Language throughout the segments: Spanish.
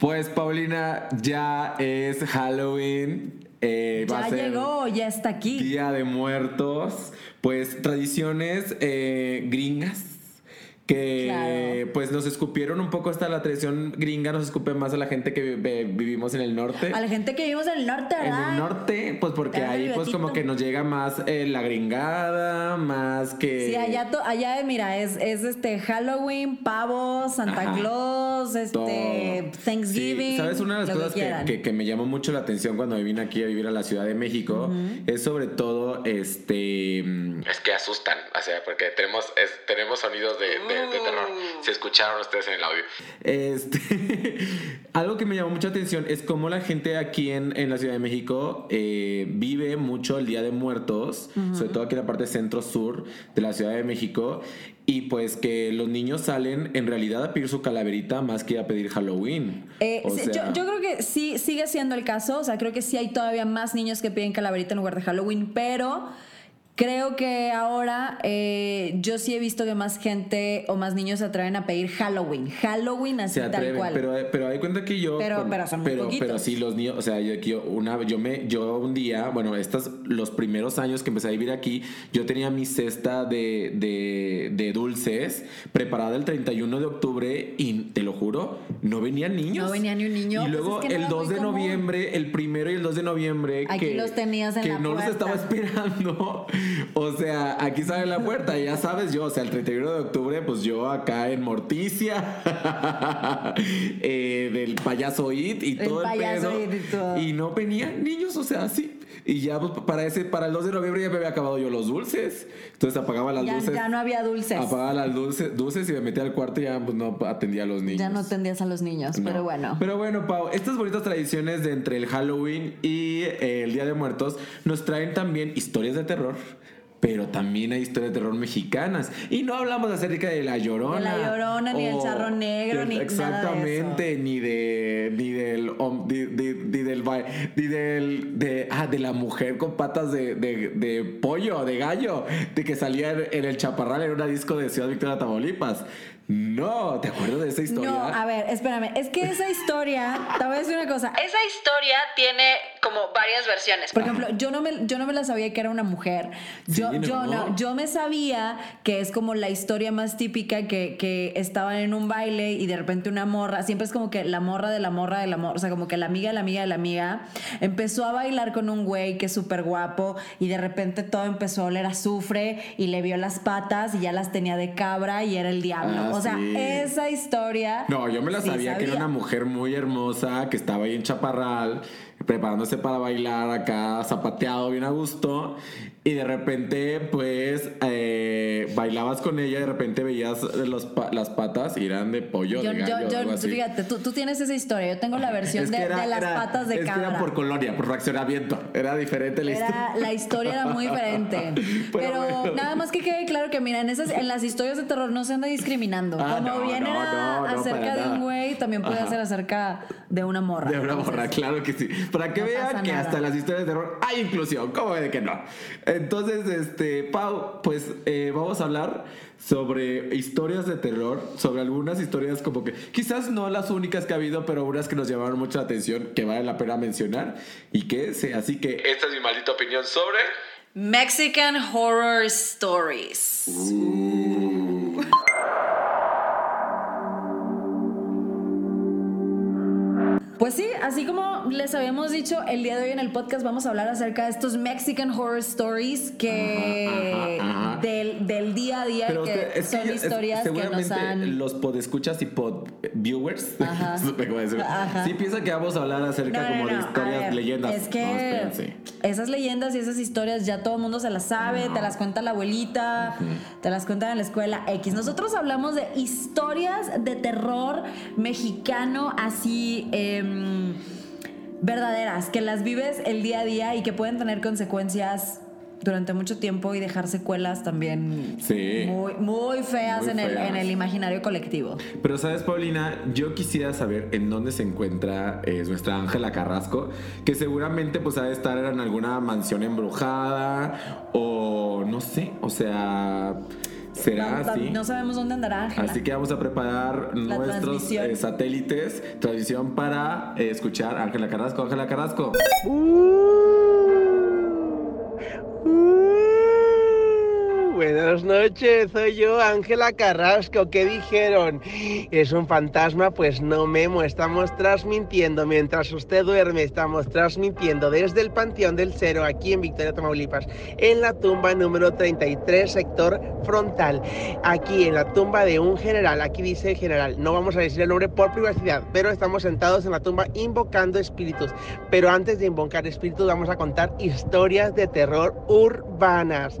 Pues Paulina, ya es Halloween. Eh, va Ya a ser llegó, ya está aquí. Día de Muertos. Pues tradiciones eh, gringas. Que Claro. pues nos escupieron un poco hasta la tradición gringa, nos escupe más a la gente que vi- vivimos en el norte. A la gente que vivimos en el norte, En ¿verdad? el norte, pues porque ahí pues como que nos llega más eh, la gringada, más que... Sí, allá, to- allá mira, es, es este Halloween, pavo, Santa Ajá. Claus, todo. este Thanksgiving. Sí, ¿Sabes? Una de las cosas que, que- que me llamó mucho la atención cuando me vine aquí a vivir a la Ciudad de México es sobre todo este... Es que asustan, o sea, porque tenemos, es- tenemos sonidos de, de- de terror. Se escucharon ustedes en el audio. Este, algo que me llamó mucha atención es cómo la gente aquí en, en la Ciudad de México eh, vive mucho el Día de Muertos, sobre todo aquí en la parte centro-sur de la Ciudad de México, y pues que los niños salen en realidad a pedir su calaverita más que a pedir Halloween. Eh, O sí, sea, yo, yo creo que sí sigue siendo el caso. O sea, creo que sí hay todavía más niños que piden calaverita en lugar de Halloween, pero creo que ahora eh, yo sí he visto que más gente o más niños se atreven a pedir Halloween. Halloween así se tal cual. pero, pero hay cuenta que yo Pero- pero son muy pero, poquitos. pero sí los niños o sea yo, yo una yo me yo un día bueno estas los primeros años que empecé a vivir aquí yo tenía mi cesta de, de, de dulces preparada el 31 de octubre y te lo juro no venían niños No venía ni un niño, y pues luego es que no el era 2 muy de común. noviembre el primero y el 2 de noviembre Aquí que, los tenías en que la no los estaba esperando o sea aquí sale la puerta ya sabes yo o sea el 31 de octubre pues yo acá en Morticia eh, del payaso It y El todo el, pedo It y todo. y no venían niños o sea así y ya pues, para ese para el 2 de noviembre ya me había acabado yo los dulces entonces apagaba las ya, luces ya no había dulces. apagaba las dulces, dulces y me metía al cuarto y ya pues no atendía a los niños Ya no tendías a los niños, no. pero bueno. Pero bueno, Pau, estas bonitas tradiciones de entre el Halloween y eh, el Día de Muertos nos traen también historias de terror. Pero también hay historias de terror mexicanas. Y no hablamos acerca de la llorona. De La Llorona, ni del o- Charro Negro, ni nada de Exactamente, ni de. ni del. ni, ni- ni del. ni del. De, ah, de la mujer con patas de, de, de pollo, de gallo, de que salía en, en el chaparral en una disco de Ciudad Victoria, Tamaulipas. No, ¿te acuerdas de esa historia? No, a ver, espérame. Es que esa historia, te voy a decir una cosa. Esa historia tiene como varias versiones. Por ejemplo, yo no me, yo no me la sabía que era una mujer. Yo, Sí, yo no. Yo me sabía que es como la historia más típica que, que estaban en un baile y de repente una morra, siempre es como que la morra de la morra de la morra, o sea, como que la amiga de la amiga de la amiga, empezó a bailar con un güey que es súper guapo y de repente todo empezó a oler a azufre y le vio las patas y ya las tenía de cabra y era el diablo. Ah, o sea, sí. esa historia. No, yo me la sí sabía, que era una mujer muy hermosa, que estaba ahí en Chaparral, preparándose para bailar acá, zapateado, bien a gusto. Y de repente, pues, eh, bailabas con ella, de repente veías los pa- las patas y eran de pollo, Yo, de yo, gallo, yo- algo así. fíjate, tú, tú tienes esa historia. Yo tengo la versión Es de, que era- de las era- patas de es que cabra. era por colonia, por fraccionamiento. Era diferente la historia. Era- la historia era muy diferente. Pero Pero, bueno. nada más que quede claro que, mira, en, esas, en las historias de terror no se anda discriminando. Ah, Como no, bien no, era no, acerca de un güey, también puede Ajá. ser acerca de una morra. De una morra, claro que sí. Para que no vean que nada. hasta las historias de terror hay inclusión. ¿Cómo de que no? Entonces, este, Pau, pues eh, vamos a hablar sobre historias de terror, sobre algunas historias como que quizás no las únicas que ha habido, pero unas que nos llamaron mucho la atención, que vale la pena mencionar y que sé. Así que esta es mi maldita opinión sobre. Mexican Horror Stories. Pues sí, así como les habíamos dicho, el día de hoy en el podcast vamos a hablar acerca de estos Mexican Horror Stories que Ajá, ajá, ajá. Del, del día a día Pero que usted- es que son historias que nos han... los podescuchas y pod viewers sí piensan que vamos a hablar acerca No, no, como de no, historias, ver, leyendas. Es que. Esas leyendas y esas historias ya todo el mundo se las sabe, te las cuenta la abuelita, te las cuentan en la escuela X. Nosotros hablamos de historias de terror mexicano así em, verdaderas, que las vives el día a día y que pueden tener consecuencias durante mucho tiempo y dejar secuelas también Sí. muy, muy feas, Muy en, el, feas. en el imaginario colectivo. Pero sabes, Paulina, yo quisiera saber en dónde se encuentra eh, nuestra Ángela Carrasco, que seguramente pues ha de estar en alguna mansión embrujada o no sé, o sea, ¿Será no, así? No sabemos dónde andará Ángela. Así que vamos a preparar La nuestros transmisión. eh, satélites, transmisión para eh, escuchar Ángela Carrasco. Ángela Carrasco. Uh, Mm-hmm. Buenas noches, soy yo, Ángela Carrasco. ¿Qué dijeron? ¿Es un fantasma? Pues no, Memo, estamos transmitiendo. Mientras usted duerme, estamos transmitiendo desde el Panteón del Cero, aquí en Victoria, Tamaulipas, en la tumba número 33, sector frontal. Aquí en la tumba de un general, aquí dice general, no vamos a decir el nombre por privacidad, pero estamos sentados en la tumba invocando espíritus. Pero antes de invocar espíritus, vamos a contar historias de terror urbanas.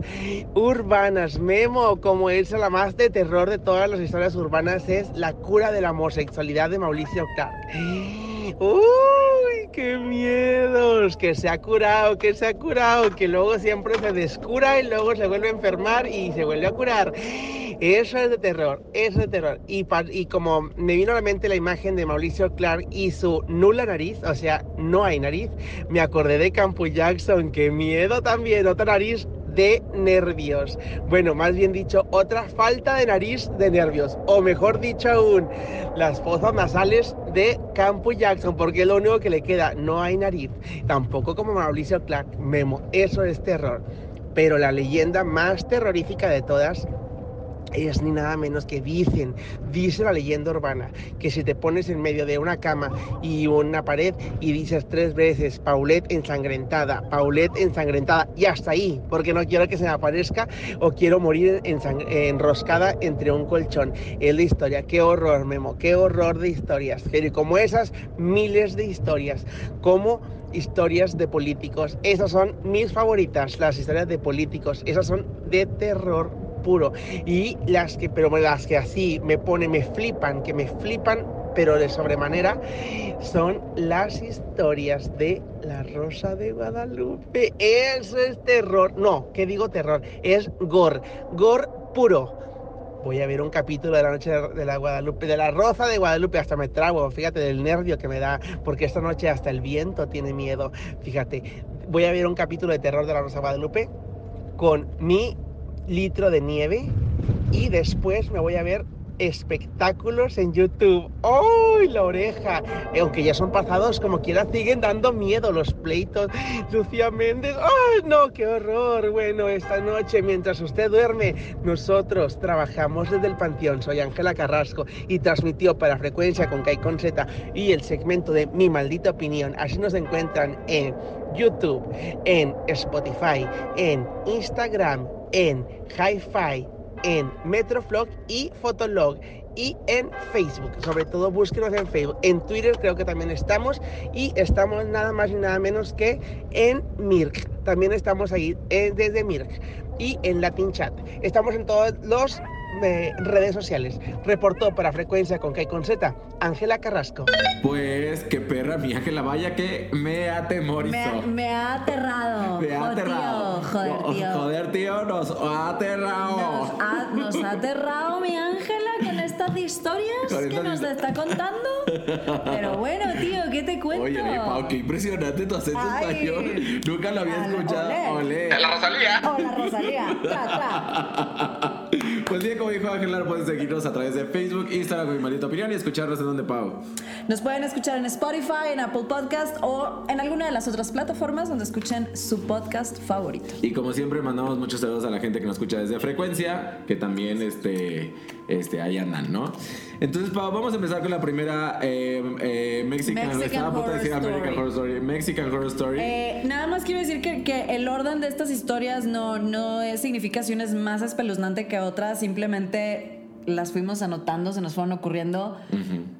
Urbanas, Memo, como es la más de terror de todas las historias urbanas, es la cura de la homosexualidad de Mauricio Clark. ¡Uy, qué miedos! Que se ha curado, que se ha curado, que luego siempre se descura y luego se vuelve a enfermar y se vuelve a curar. Eso es de terror, eso es de terror. Y como me vino a la mente la imagen de Mauricio Clark y su nula nariz, o sea, no hay nariz, me acordé de Campo Jackson, qué miedo también, otra nariz de nervios. Bueno, más bien dicho, otra falta de nariz de nervios. O mejor dicho aún, las fosas nasales de Campo Jackson, porque lo único que le queda. No hay nariz. Tampoco como Mauricio Clark. Memo, eso es terror. Pero la leyenda más terrorífica de todas es ni nada menos que dicen, dice la leyenda urbana, que si te pones en medio de una cama y una pared y dices tres veces Paulette ensangrentada, Paulette ensangrentada y hasta ahí, porque no quiero que se me aparezca o quiero morir enroscada entre un colchón. Es la historia, qué horror, Memo, qué horror de historias. Pero como esas, miles de historias, como historias de políticos. Esas son mis favoritas, las historias de políticos. Esas son de terror puro. Y las que, pero las que así me pone, me flipan, que me flipan, pero de sobremanera, son las historias de la Rosa de Guadalupe. Eso es terror. No, ¿qué digo terror? Es gore. Gore puro. Voy a ver un capítulo de la noche de la Guadalupe, de la Rosa de Guadalupe, hasta me trago, fíjate del nervio que me da, porque esta noche hasta el viento tiene miedo. Fíjate, voy a ver un capítulo de terror de la Rosa de Guadalupe con mi litro de nieve y después me voy a ver espectáculos en YouTube. ¡Ay, la oreja! Eh, Aunque ya son pasados, como quiera, siguen dando miedo los pleitos. Lucía Méndez, ¡ay, no, qué horror! Bueno, esta noche, mientras usted duerme, nosotros trabajamos desde el Panteón. Soy Ángela Carrasco y transmitió para Frecuencia con Kai con Z y el segmento de Mi Maldita Opinión. Así nos encuentran en YouTube, en Spotify, en Instagram, en Hi-Fi, en Metroflog y Fotolog y en Facebook. Sobre todo búsquenos en Facebook. En Twitter creo que también estamos y estamos nada más y nada menos que en Mirk. También estamos ahí eh, desde Mirk y en Latin Chat. Estamos en todos los eh, redes sociales. Reportó para Frecuencia con Kai con Z, Ángela Carrasco. Pues qué perra, mi Ángela, vaya que me atemorizó. Me, ha- me ha aterrado. Me ha Oh, aterrado. tío, joder, Oh, tío. Joder, tío, nos ha aterrado. Nos ha, nos ha aterrado mi Ángela con estas historias Con que nos está contando. Pero bueno, tío, ¿qué te cuento? Oye, mi Pau, qué impresionante tu acento Ay. español. Nunca lo había escuchado. olé. Olé. La Rosalía. Hola, Rosalía. Tra, tra. Pues bien, como dijo Ángela, pueden seguirnos a través de Facebook, Instagram con mi maldita opinión y escucharnos en donde Pau. Nos pueden escuchar en Spotify, en Apple Podcast o en alguna de las otras plataformas donde escuchen su podcast favorito. Y como siempre, mandamos muchos saludos a la gente que nos escucha desde frecuencia, que también este, este, ahí andan, ¿no? Entonces, Pau, vamos a empezar con la primera eh, eh, Mexican, Mexican estaba a punto de decir Horror American Story. Horror Story, Mexican Horror Story. Eh, nada más quiero decir que, que el orden de estas historias no, no es- significa si una es más espeluznante que otra, simplemente las fuimos anotando, se nos fueron ocurriendo,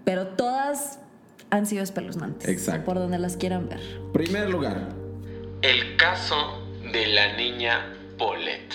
pero todas han sido espeluznantes. Exacto. Por donde las quieran ver. Primer lugar, El caso de la niña Paulette.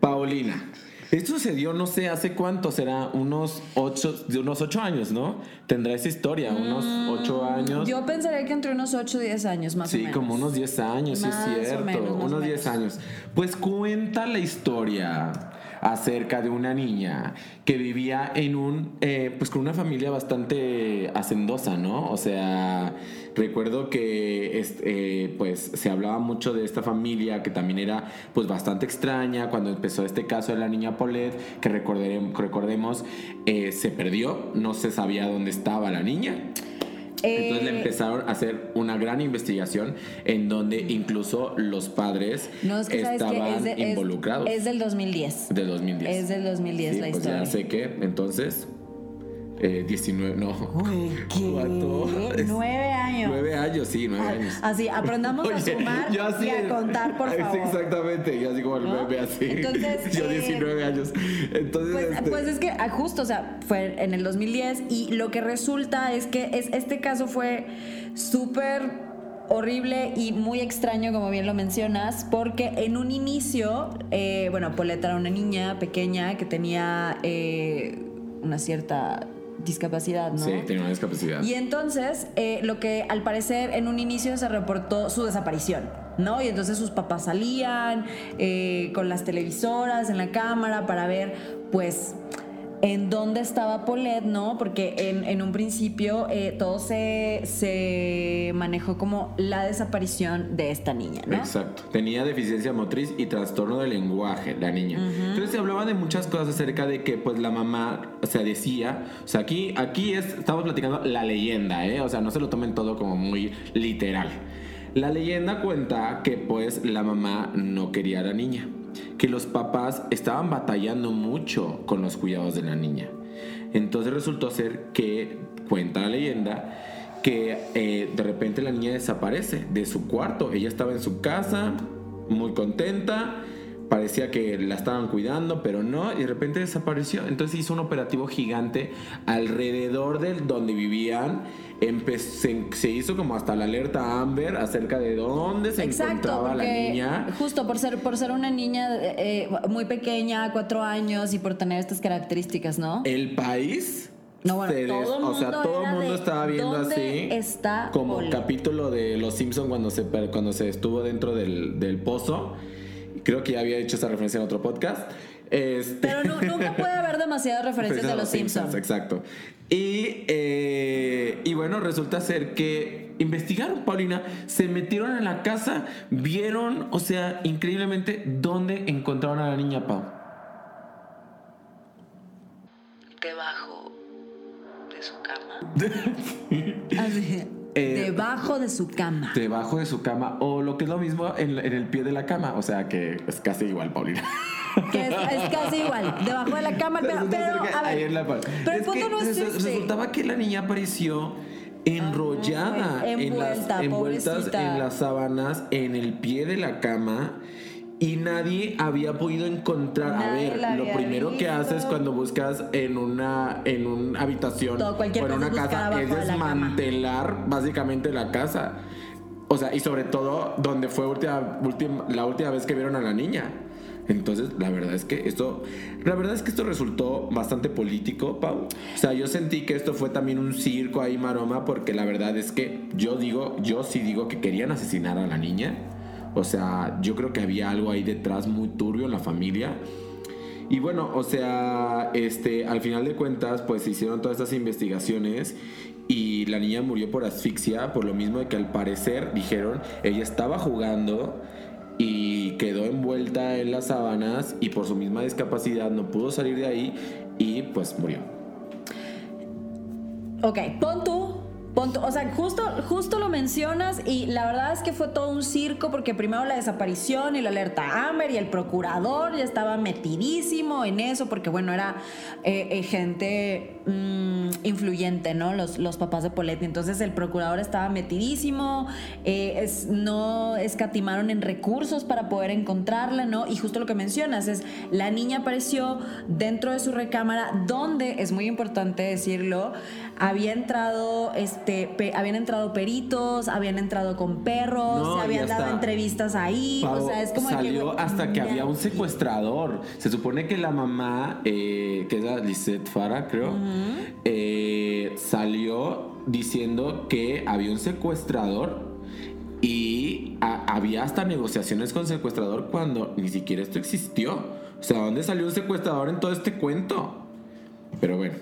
Paulina. Esto sucedió, no sé, hace cuánto será, unos ocho, de unos ocho años, ¿no? Tendrá esa historia, unos ocho años. Mm, Yo pensaría que entre unos 8 o 10 años más o Sí, menos. como unos 10 años, sí Más o es cierto. menos, o unos 10 menos. años. Pues cuenta la historia acerca de una niña que vivía en un, eh, pues con una familia bastante hacendosa, ¿no? O sea, recuerdo que este, pues se hablaba mucho de esta familia que también era pues bastante extraña cuando empezó este caso de la niña Paulette, que recordemos eh, se perdió, no se sabía dónde estaba la niña. Entonces le Eh, empezaron a hacer una gran investigación en donde incluso los padres No, es que sabes que estaban es, de- es- involucrados. es del 2010. de 2010. Es del 2010 Sí, la pues historia. ya sé que entonces eh, 19, no. Uy, ¿qué? Nueve años. Nueve años, sí, nueve años. Así, aprendamos a sumar yo así- y a contar, por favor. exactamente, yo así como el ¿No? bebé así. Entonces, yo eh, 19 años. Entonces, Pues, este, pues es que ah, justo, o sea, fue en el 2010 y lo que resulta es que es, este caso fue súper horrible y muy extraño, como bien lo mencionas, porque en un inicio, eh, bueno, Paulette era una niña pequeña que tenía eh, una cierta discapacidad, ¿no? Sí, tenía una discapacidad. Y entonces, eh, lo que al parecer en un inicio se reportó su desaparición, ¿no? Y entonces sus papás salían eh, con las televisoras en la cámara para ver, pues, en dónde estaba Paulette, ¿no? Porque en, en un principio eh, todo se, se manejó como la desaparición de esta niña, ¿no? Exacto. Tenía deficiencia motriz y trastorno del lenguaje, la niña. Entonces se hablaba de muchas cosas acerca de que pues la mamá, o sea, decía, o sea, aquí, aquí es, estamos platicando la leyenda, ¿eh? O sea, no se lo tomen todo como muy literal. La leyenda cuenta que pues la mamá no quería a la niña, que los papás estaban batallando mucho con los cuidados de la niña. Entonces resultó ser que, cuenta la leyenda, que eh, de repente la niña desaparece de su cuarto. Ella estaba en su casa, muy contenta, parecía que la estaban cuidando, pero no, y de repente desapareció. Entonces hizo un operativo gigante alrededor del donde vivían. Empe- se, se hizo como hasta la alerta Amber acerca de dónde se Exacto, encontraba la niña. justo por ser, por ser una niña eh, muy pequeña, cuatro años, y por tener estas características, ¿no? El país. No, bueno, se todo o sea, todo el mundo estaba viendo ¿dónde así. está como Paulette? capítulo de Los Simpson cuando se cuando se estuvo dentro del, del pozo. Creo que ya había hecho esa referencia en otro podcast. Este, Pero nu- nunca puede haber demasiadas referencias de los Simpsons. Exacto. Y, eh, y bueno, resulta ser que investigaron, Paulina, se metieron en la casa, vieron, o sea, increíblemente, dónde encontraron a la niña Pau. debajo de su cama. Así, Eh, debajo de su cama. Debajo de su cama, o lo que es lo mismo, en, en el pie de la cama. O sea que es casi igual, Paulina. Que es, es casi igual. Debajo de la cama. Pero, pero, a ver, la pero el punto no es este. Resultaba que la niña apareció enrollada Ay, en las, envuelta, envueltas pobrecita. en las sábanas en el pie de la cama y nadie había podido encontrar. Nadie a ver, lo primero que visto. haces cuando buscas en una en una habitación Todo, o en una casa es de la desmantelar básicamente la casa. O sea, y sobre todo donde fue última, última- la última vez que vieron a la niña. Entonces, la verdad es que esto, la verdad es que esto resultó bastante político, Pau. O sea, yo sentí que esto fue también un circo ahí maroma, porque la verdad es que yo digo, yo sí digo que querían asesinar a la niña. O sea, yo creo que había algo ahí detrás muy turbio en la familia. Y bueno, o sea, este, al final de cuentas, pues se hicieron todas estas investigaciones y la niña murió por asfixia, por lo mismo de que al parecer dijeron, ella estaba jugando y quedó envuelta en las sábanas y por su misma discapacidad no pudo salir de ahí y pues murió. Ok, pon tú. O sea, justo, justo lo mencionas y la verdad es que fue todo un circo porque primero la desaparición y la alerta Amber y el procurador ya estaba metidísimo en eso porque bueno, era eh, eh, gente mm, influyente, ¿no? Los, los papás de Poletti. Entonces el procurador estaba metidísimo, eh, no escatimaron en recursos para poder encontrarla, ¿no? Y justo lo que mencionas es, la niña apareció dentro de su recámara donde, es muy importante decirlo, había entrado, este, pe- habían entrado peritos, habían entrado con perros, No, se habían dado entrevistas ahí, Pau, o sea, es como que, salió güey, hasta que había un secuestrador. Se supone que la mamá, eh, que es la Lisette Farah, creo, eh, salió diciendo que había un secuestrador y a- había hasta negociaciones con secuestrador cuando ni siquiera esto existió. O sea, ¿dónde salió un secuestrador en todo este cuento? Pero bueno,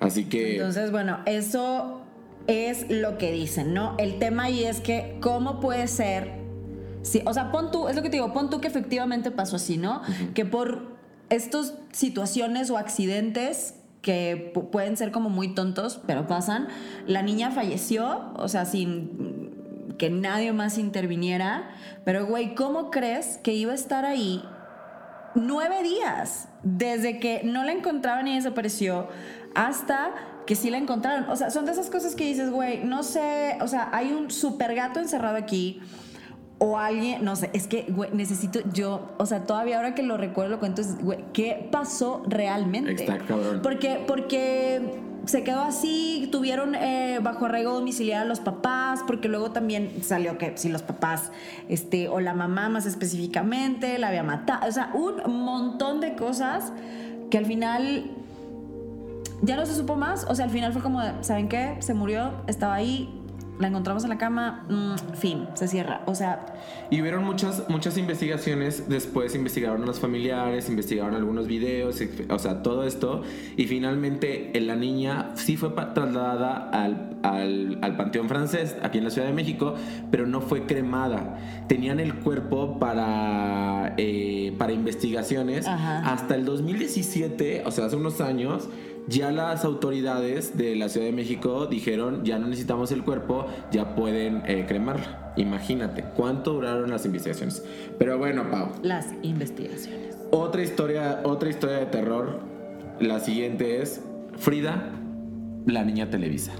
así que... Entonces, bueno, eso es lo que dicen, ¿no? El tema ahí es que, ¿cómo puede ser? Sí, o sea, pon tú, es lo que te digo, pon tú que efectivamente pasó así, ¿no? Que por estas situaciones o accidentes que pu- pueden ser como muy tontos, pero pasan, la niña falleció, o sea, sin que nadie más interviniera, pero güey, ¿cómo crees que iba a estar ahí nueve días desde que no la encontraban y desapareció hasta que sí la encontraron. O sea, son de esas cosas que dices, güey, no sé, o sea, hay un super gato encerrado aquí. O alguien, no sé, es que, güey, necesito yo, o sea, todavía ahora que lo recuerdo, lo cuento, es, güey, ¿qué pasó realmente? Cabrón. Porque, porque se quedó así, tuvieron eh, bajo arraigo domiciliario a los papás, porque luego también salió que si los papás, este, o la mamá más específicamente, la había matado, o sea, un montón de cosas que al final ya no se supo más, o sea, al final fue como, de, ¿saben qué? Se murió, estaba ahí, la encontramos en la cama, mm, fin, se cierra, o sea, Y hubieron muchas, muchas investigaciones, después investigaron a los familiares, investigaron algunos videos, o sea, todo esto, y finalmente eh, la niña sí fue trasladada al, al, al Panteón Francés, aquí en la Ciudad de México, pero no fue cremada. Tenían el cuerpo para, eh, para investigaciones Ajá. hasta el 2017, o sea, hace unos años. Ya las autoridades de la Ciudad de México dijeron, ya no necesitamos el cuerpo, ya pueden eh, cremarla. Imagínate, ¿cuánto duraron las investigaciones? Pero bueno, Pau, las investigaciones. otra historia, otra historia de terror. La siguiente es Frida, la niña Televisa.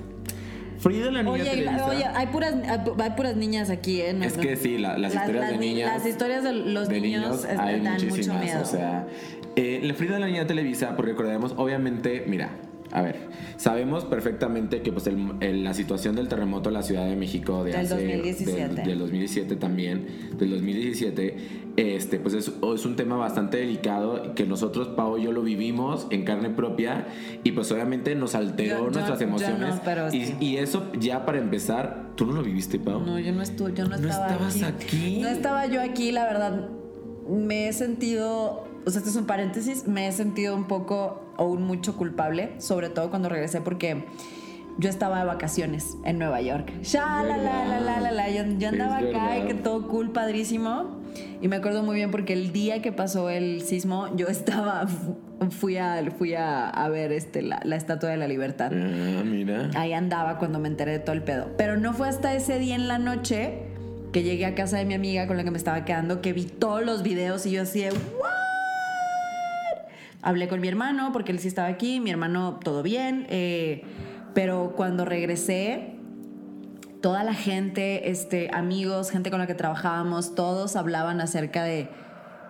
Frida, la niña Oye, Televisa. oye, hay puras, hay puras niñas aquí, ¿eh? No- Es que sí, la- las historias de ni- niñas- Las historias de los de niños, niños hay dan mucho miedo. O sea, eh, la Frida de la niña Televisa, porque recordemos, obviamente, mira, a ver, sabemos perfectamente que pues el- el- la situación del terremoto en la Ciudad de México de Del hace, 2017. Del, del 2017 también, del 2017, este, pues es, es un tema bastante delicado que nosotros, Pau y yo lo vivimos en carne propia y pues obviamente nos alteró Yo- yo- nuestras yo no, emociones. pero y, sí. y eso ya para empezar, ¿tú no lo viviste, Pau? No, yo no estuve, yo no ¿No estaba estabas aquí? No estaba yo aquí, la verdad. Me he sentido, o sea, esto es un paréntesis, me he sentido un poco o un mucho culpable, sobre todo cuando regresé porque yo estaba de vacaciones en Nueva York. Ya, la, la, la, la, la. Yo, yo andaba acá y que todo cool, padrísimo. Y me acuerdo muy bien porque el día que pasó el sismo, yo estaba, fui a, fui a, a ver este, la, la Estatua de la Libertad. Ah, mira. Ahí andaba cuando me enteré de todo el pedo. Pero no fue hasta ese día en la noche que llegué a casa de mi amiga con la que me estaba quedando que vi todos los videos y yo así de, ¿what? Hablé con mi hermano porque él sí estaba aquí, mi hermano todo bien, eh, pero cuando regresé, toda la gente, este, amigos, gente con la que trabajábamos, todos hablaban acerca de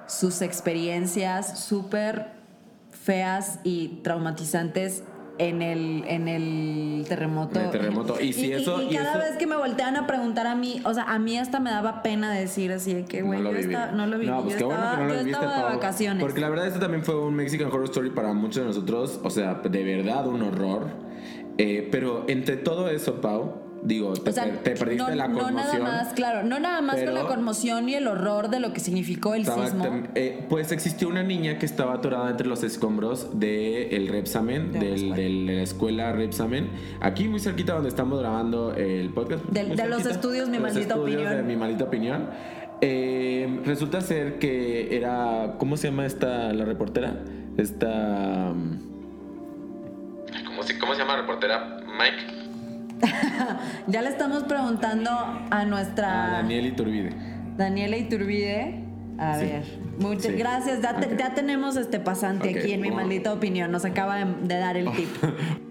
sus experiencias súper feas y traumatizantes en el, en el terremoto. En el terremoto. Y si eso- y y cada eso- vez que me voltean a preguntar a mí, o sea, a mí hasta me daba pena decir así de que, güey, no lo yo estaba- no lo viví. No, pues yo qué bueno estaba, que no lo yo viviste, estaba de vacaciones. Porque la verdad, este también fue un Mexican Horror Story para muchos de nosotros. O sea, de verdad, un horror. Eh, pero entre todo eso, Pau, digo, te, O sea, per- te perdiste no, la no conmoción. nada más, claro, no nada más con la conmoción y el horror de lo que significó el Estaba sismo. eh, pues existió una niña que estaba atorada entre los escombros del Repsamen, De la del, de la escuela Repsamen, aquí muy cerquita donde estamos grabando el podcast. Del- de los estudios Mi de los Maldita estudios Opinión. de mi maldita opinión. Eh, resulta ser que era, ¿cómo se llama esta, la reportera? Esta... um, ¿Cómo se, cómo se llama la reportera? Mike. Ya le estamos preguntando a nuestra a Daniel Iturbide. Daniela Iturbide. A Sí. ver, muchas Sí. gracias. Ya, te- Ok. ya tenemos este pasante aquí en mi maldita opinión. Nos acaba de, de dar el tip.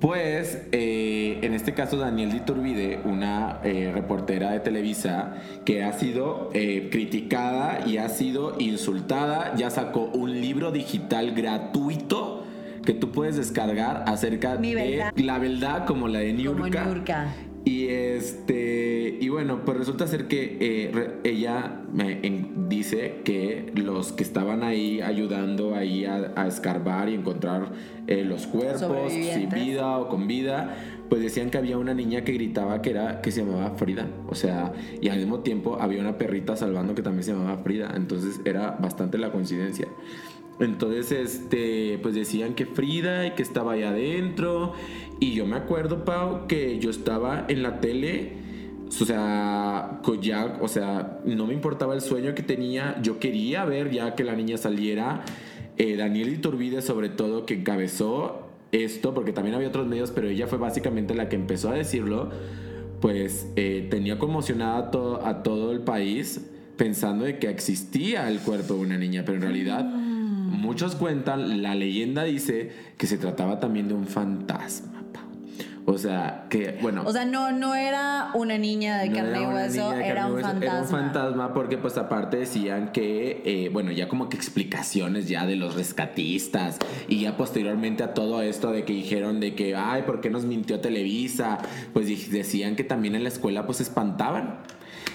Pues, eh, en este caso, Daniel de Iturbide, una eh, reportera de Televisa que ha sido eh, criticada y ha sido insultada, ya sacó un libro digital gratuito que tú puedes descargar acerca Mi de la verdad como la de Como Niurka. Niurka. Y este y bueno, pues resulta ser que eh, re- ella me en- dice que los que estaban ahí ayudando ahí a, a escarbar y encontrar eh, los cuerpos sin vida o con vida, pues decían que había una niña que gritaba que era que se llamaba Frida, o sea, y al mismo tiempo había una perrita salvando que también se llamaba Frida, entonces era bastante la coincidencia. Entonces, este, pues decían que Frida y que estaba ahí adentro. Y yo me acuerdo, Pau, que yo estaba en la tele. O sea, ya, o sea, no me importaba el sueño que tenía. Yo quería ver ya que la niña saliera. Eh, Daniel Iturbide, sobre todo, que encabezó esto, porque también había otros medios, pero ella fue básicamente la que empezó a decirlo. Pues eh, tenía conmocionada a todo, a todo el país pensando de que existía el cuerpo de una niña, pero en realidad muchos cuentan, la leyenda dice que se trataba también de un fantasma. O sea, que, bueno. O sea, no, no era una niña de carne y hueso, era un fantasma. Era un fantasma porque, pues, aparte decían que, eh, bueno, ya como que explicaciones ya de los rescatistas y ya posteriormente a todo esto de que dijeron de que, ay, ¿por qué nos mintió Televisa? Pues decían que también en la escuela, pues, espantaban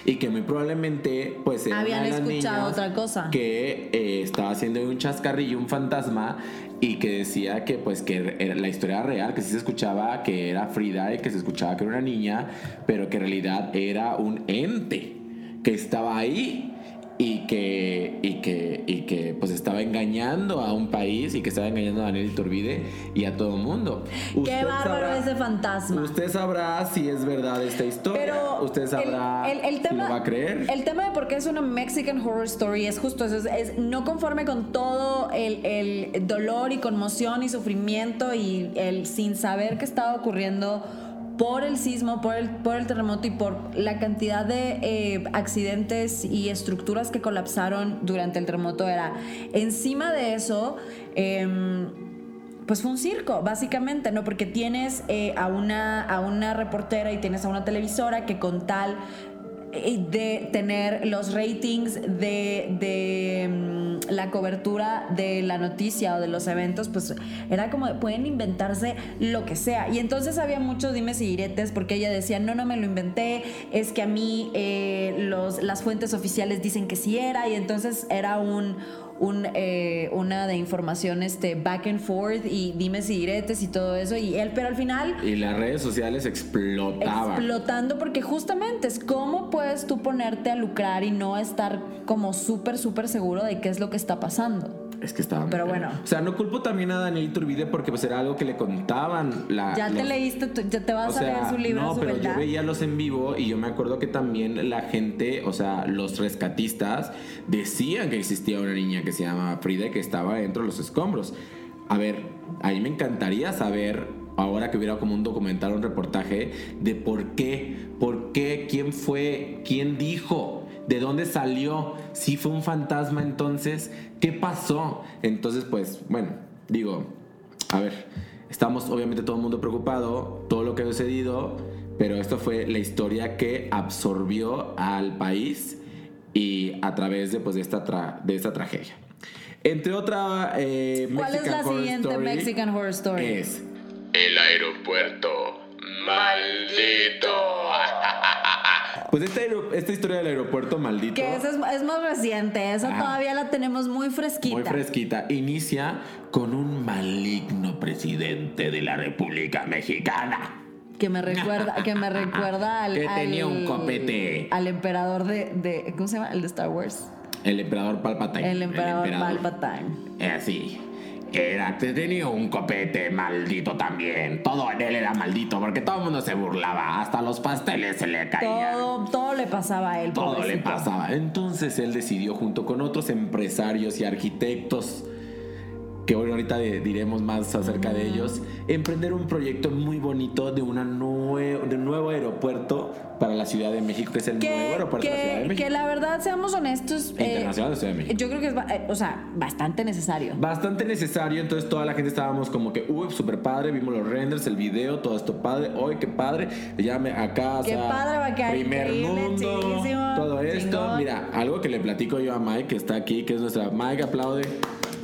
y que muy probablemente pues habían escuchado otra cosa. que eh, estaba haciendo un chascarrillo un fantasma y que decía que pues que la historia era real que sí se escuchaba que era Frida y que se escuchaba que era una niña pero que en realidad era un ente que estaba ahí y que, y que, y que pues estaba engañando a un país y que estaba engañando a Daniel Iturbide y a todo el mundo. Qué bárbaro ese fantasma. Usted sabrá si es verdad esta historia. Pero usted sabrá el, tema, si lo va a creer. El tema de por qué es una Mexican Horror Story es justo eso, es, no conforme con todo el, el dolor y conmoción y sufrimiento y el sin saber qué estaba ocurriendo por el sismo, por el, por el terremoto y por la cantidad de eh, accidentes y estructuras que colapsaron durante el terremoto era encima de eso em, pues fue un circo, básicamente, ¿no? Porque tienes eh, a, una, a una reportera y tienes a una televisora que con tal de tener los ratings de, mm, la cobertura de la noticia o de los eventos, pues era como pueden inventarse lo que sea. Y entonces había muchos dimes y diretes porque ella decía, no, no me lo inventé, es que a mí eh, los, las fuentes oficiales dicen que sí era, y entonces era un un, eh, una de información este, back and forth y dimes y diretes y todo eso. Y él, pero al final. Y las redes sociales explotaban. Explotando porque justamente es cómo puedes tú ponerte a lucrar y no estar como súper, súper seguro de qué es lo que está pasando. Es que estaba. Pero bueno. O sea, no culpo también a Daniel Iturbide porque pues era algo que le contaban. La, ya te leíste, ya te vas a leer su libro. No, pero yo veía los en vivo y yo me acuerdo que también la gente, o sea, los rescatistas decían que existía una niña que se llama Frida y que estaba dentro de los escombros. A ver, a mí me encantaría saber ahora que hubiera como un documental, un reportaje de por qué, por qué, quién fue, quién dijo ¿De dónde salió? Si fue un fantasma entonces, ¿qué pasó? Entonces, pues, bueno, digo, a ver, estamos obviamente todo el mundo preocupado, todo lo que ha sucedido, pero esto fue la historia que absorbió al país y a través de, pues, de, esta, de esta tragedia. Entre otra... Eh, ¿Cuál es la siguiente Mexican Horror Story? Es el aeropuerto maldito. Pues esta, esta, historia del aeropuerto maldito. Que esa es, más reciente, esa todavía la tenemos muy fresquita. Muy fresquita. Inicia con un maligno presidente de la República Mexicana. Que me recuerda, que me recuerda al. Que tenía un copete. Al emperador de, de, ¿Cómo se llama? El de Star Wars. El emperador Palpatine. El emperador, el emperador. Palpatine. Así era, tenía un copete maldito también. Todo en él era maldito porque todo el mundo se burlaba. Hasta los pasteles se le caían. Todo, todo le pasaba a él. Todo le pasaba. Entonces él decidió junto con otros empresarios y arquitectos que ahorita diremos más acerca de ellos, emprender un proyecto muy bonito de, una de un nuevo aeropuerto para la Ciudad de México, que es el nuevo aeropuerto que, de la Ciudad de México. Que la verdad, seamos honestos. Eh, Internacional de Ciudad de México. Yo creo que es, eh, o sea, bastante necesario. Bastante necesario, entonces toda la gente estábamos como que, uy, súper padre, vimos los renders, el video, todo esto padre, hoy qué padre, llame a casa. Qué padre va a quedar Primer mundo, todo esto. Mira, algo que le platico yo a Mike, que está aquí, que es nuestra Mike, aplaude.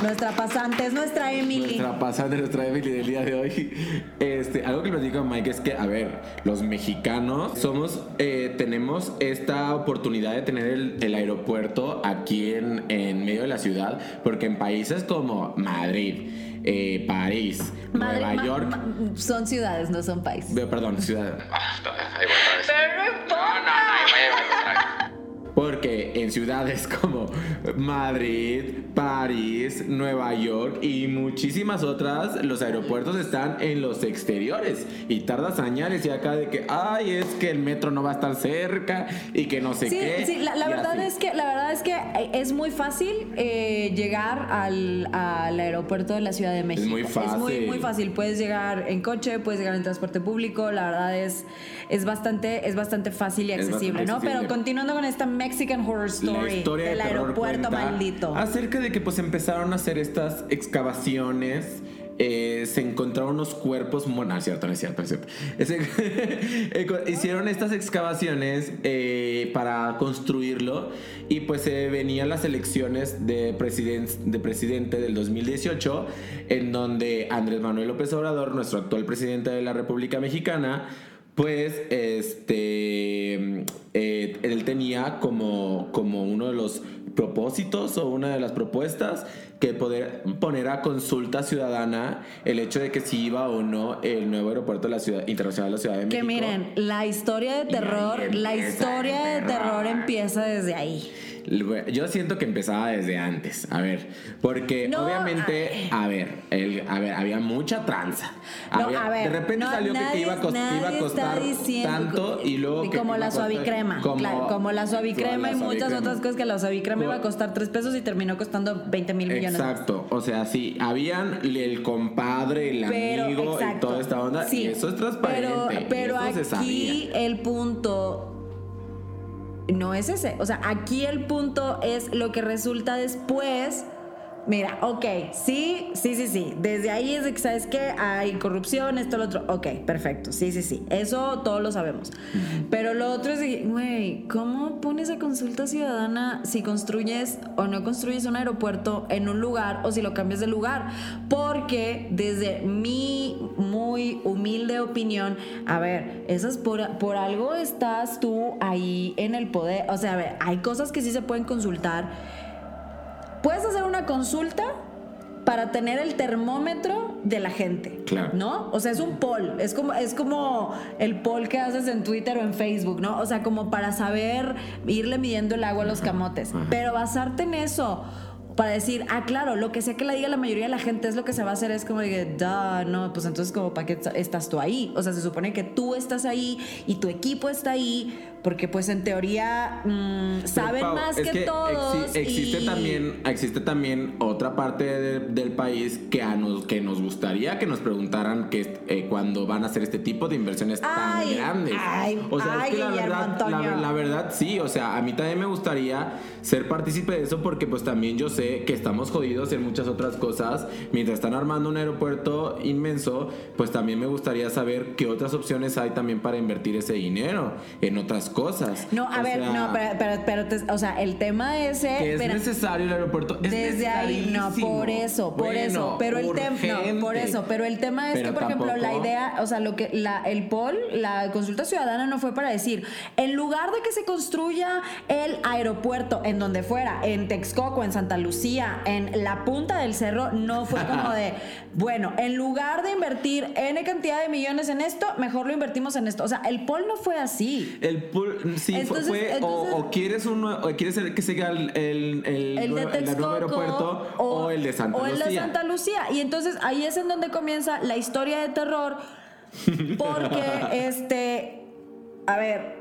Nuestra pasante es nuestra Emily. Nuestra pasante, nuestra Emily del día de hoy. Este, algo que les digo a Mike es que, a ver, los mexicanos somos, eh, tenemos esta oportunidad de tener el, aeropuerto aquí en, en medio de la ciudad, porque en países como Madrid, eh, París, Madre- Nueva York. ma- son ciudades, no son países. Perdón, ciudad. Porque en ciudades como Madrid, París, Nueva York y muchísimas otras, los aeropuertos están en los exteriores y tardas años y acá de que, ay, es que el metro no va a estar cerca y que no sé Sí, qué. sí, la, la verdad así. es que la verdad es que eh, es muy fácil eh, llegar al, al aeropuerto de la Ciudad de México. muy Es muy, fácil. muy fácil. Puedes llegar en coche, puedes llegar en transporte público. La verdad es es bastante es bastante fácil y Es accesible, ¿no? accesible. Pero continuando con esta Mexican Horror Story la historia del de aeropuerto maldito. acerca de que pues empezaron a hacer estas excavaciones eh, se encontraron unos cuerpos bueno no es cierto no es cierto, no es cierto. Hicieron estas excavaciones eh, para construirlo y pues se venían las elecciones de, de presidente del 2018 en donde Andrés Manuel López Obrador nuestro actual presidente de la República Mexicana pues este eh, él tenía como, como uno de los propósitos o una de las propuestas que poder poner a consulta ciudadana el hecho de que si iba o no el nuevo aeropuerto de la ciudad internacional de la Ciudad de Que México. miren, la historia de terror, la historia de terror. empieza desde ahí. Yo siento que empezaba desde antes, a ver, porque No, obviamente, a ver, el, a ver, había mucha tranza. No, Había- a ver, de repente no, salió que nadie- iba a, iba costar tanto y luego y que como la costar- suavicrema, como, claro, como la suavicrema la y muchas otras cosas que la suavicrema iba a costar tres pesos y terminó costando 20 mil millones. Exacto, o sea, sí, habían el compadre, el Pero, amigo y toda esta onda, Sí, y eso es transparente. Pero, pero aquí sabía. el punto no es ese. O sea, aquí el punto es lo que resulta después. Mira, ok, sí, sí, sí, sí. Desde ahí es de que sabes que hay corrupción, esto, lo otro. Ok, perfecto. Sí, sí, sí. Eso todos lo sabemos. Pero lo otro es de, que, güey, ¿cómo pones a consulta ciudadana si construyes o no construyes un aeropuerto en un lugar o si lo cambias de lugar? Porque desde mi muy humilde opinión, a ver, eso es por, por algo estás tú ahí en el poder. O sea, a ver, hay cosas que sí se pueden consultar. Puedes hacer una consulta para tener el termómetro de la gente. Claro. ¿No? O sea, es un poll. Es como, es como el poll que haces en Twitter o en Facebook, ¿no? O sea, como para saber irle midiendo el agua a los camotes. Ajá. Pero basarte en eso. Para decir, ah, claro, lo que sea que le diga la mayoría de la gente es lo que se va a hacer, es como de "Duh, no, pues entonces, como, ¿para qué estás tú ahí? O sea, se supone que tú estás ahí y tu equipo está ahí, porque, pues, en teoría, mm, saben Pau, más es que, todos. exi- existe y- también existe también otra parte de- del país que a nos que nos gustaría que nos preguntaran que eh, cuando van a hacer este tipo de inversiones Ay, tan grandes ay, o sea ay, es que la verdad la, la verdad sí o sea a mí también me gustaría ser partícipe de eso porque pues también yo sé que estamos jodidos en muchas otras cosas mientras están armando un aeropuerto inmenso pues también me gustaría saber qué otras opciones hay también para invertir ese dinero en otras cosas No, a O ver, sea, no, pero, pero, pero te- o sea, el tema ese. que es necesario el aeropuerto. Es desde ahí, no, por eso, por Bueno, eso. Pero el tema, no, por eso. Pero el tema es que, por ejemplo, la idea, o sea, lo que la, el poll, la consulta ciudadana no fue para decir, en lugar de que se construya el aeropuerto en donde fuera, en Texcoco, en Santa Lucía, en la punta del cerro, no fue como de, bueno, en lugar de invertir N cantidad de millones en esto, mejor lo invertimos en esto. O sea, el poll no fue así. El pool, sí, fue- Entonces- fue, o- entonces- o, quieres un o quieres que siga el, el, el, de Texcoco aeropuerto o, el de Santa o el Lucía. de Santa Lucía. Y entonces ahí es en donde comienza la historia de terror. Porque, este, a ver,